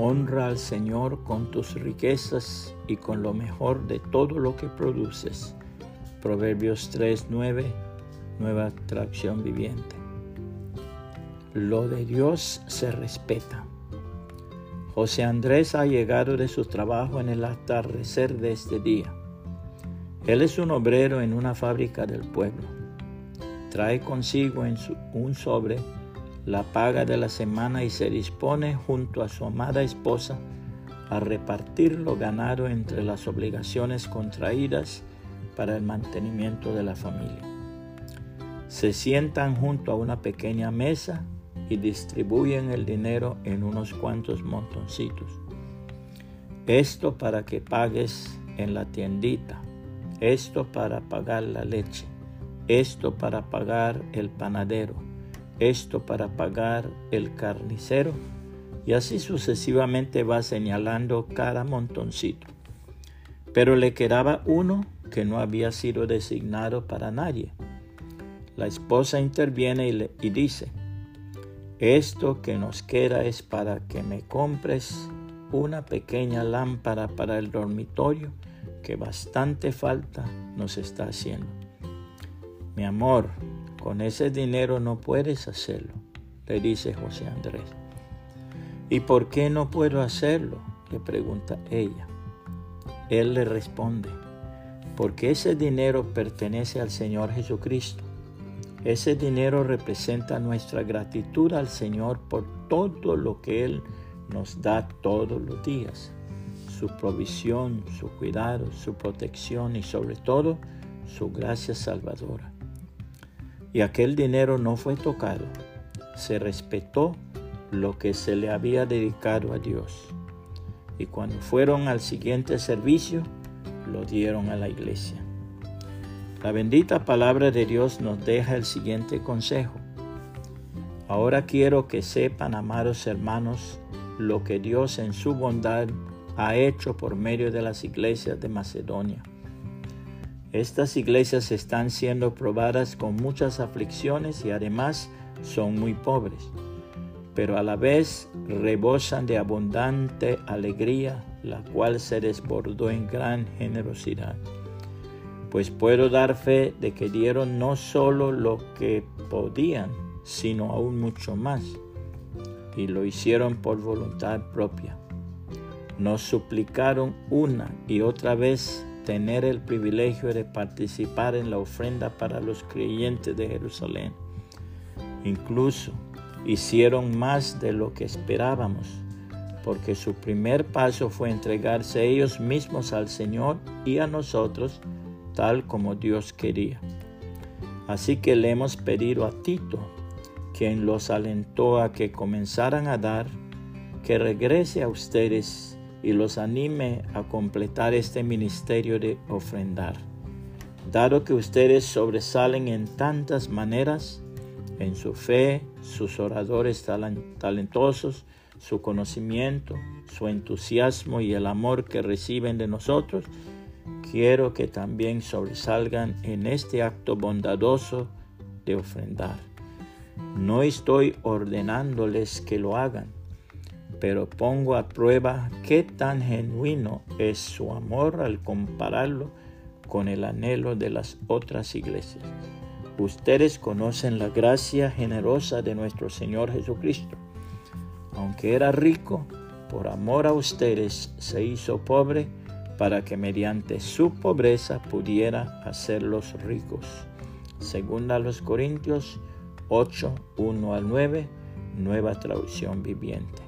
Honra al Señor con tus riquezas y con lo mejor de todo lo que produces. Proverbios 3:9, nueva traducción viviente. Lo de Dios se respeta. José Andrés ha llegado de su trabajo en el atardecer de este día. Él es un obrero en una fábrica del pueblo. Trae consigo un sobre la paga de la semana y se dispone junto a su amada esposa a repartir lo ganado entre las obligaciones contraídas para el mantenimiento de la familia. Se sientan junto a una pequeña mesa y distribuyen el dinero en unos cuantos montoncitos. Esto para que pagues en la tiendita, esto para pagar la leche, esto para pagar el panadero, esto para pagar el carnicero, y así sucesivamente va señalando cada montoncito. Pero le quedaba uno que no había sido designado para nadie. La esposa interviene y, y dice, esto que nos queda es para que me compres una pequeña lámpara para el dormitorio que bastante falta nos está haciendo. Mi amor, con ese dinero no puedes hacerlo, le dice José Andrés. ¿Y por qué no puedo hacerlo? le pregunta ella. Él le responde, porque ese dinero pertenece al Señor Jesucristo ese dinero representa nuestra gratitud al Señor por todo lo que Él nos da todos los días. Su provisión, su cuidado, su protección y sobre todo su gracia salvadora. Y aquel dinero no fue tocado. Se respetó lo que se le había dedicado a Dios. Y cuando fueron al siguiente servicio, lo dieron a la iglesia. La bendita palabra de Dios nos deja el siguiente consejo. Ahora quiero que sepan, amados hermanos, lo que Dios en su bondad ha hecho por medio de las iglesias de Macedonia. Estas iglesias están siendo probadas con muchas aflicciones y además son muy pobres, pero a la vez rebosan de abundante alegría, la cual se desbordó en gran generosidad pues puedo dar fe de que dieron no solo lo que podían, sino aún mucho más, y lo hicieron por voluntad propia. Nos suplicaron una y otra vez tener el privilegio de participar en la ofrenda para los creyentes de Jerusalén. Incluso hicieron más de lo que esperábamos, porque su primer paso fue entregarse ellos mismos al Señor y a nosotros, tal como Dios quería. Así que le hemos pedido a Tito, quien los alentó a que comenzaran a dar, que regrese a ustedes y los anime a completar este ministerio de ofrendar. Dado que ustedes sobresalen en tantas maneras, en su fe, sus oradores talentosos, su conocimiento, su entusiasmo y el amor que reciben de nosotros, quiero que también sobresalgan en este acto bondadoso de ofrendar. No estoy ordenándoles que lo hagan, pero pongo a prueba qué tan genuino es su amor al compararlo con el anhelo de las otras iglesias. Ustedes conocen la gracia generosa de nuestro Señor Jesucristo. Aunque era rico, por amor a ustedes se hizo pobre para que mediante su pobreza pudiera hacerlos ricos. Segunda a los Corintios 8, 1 al 9, nueva traducción viviente.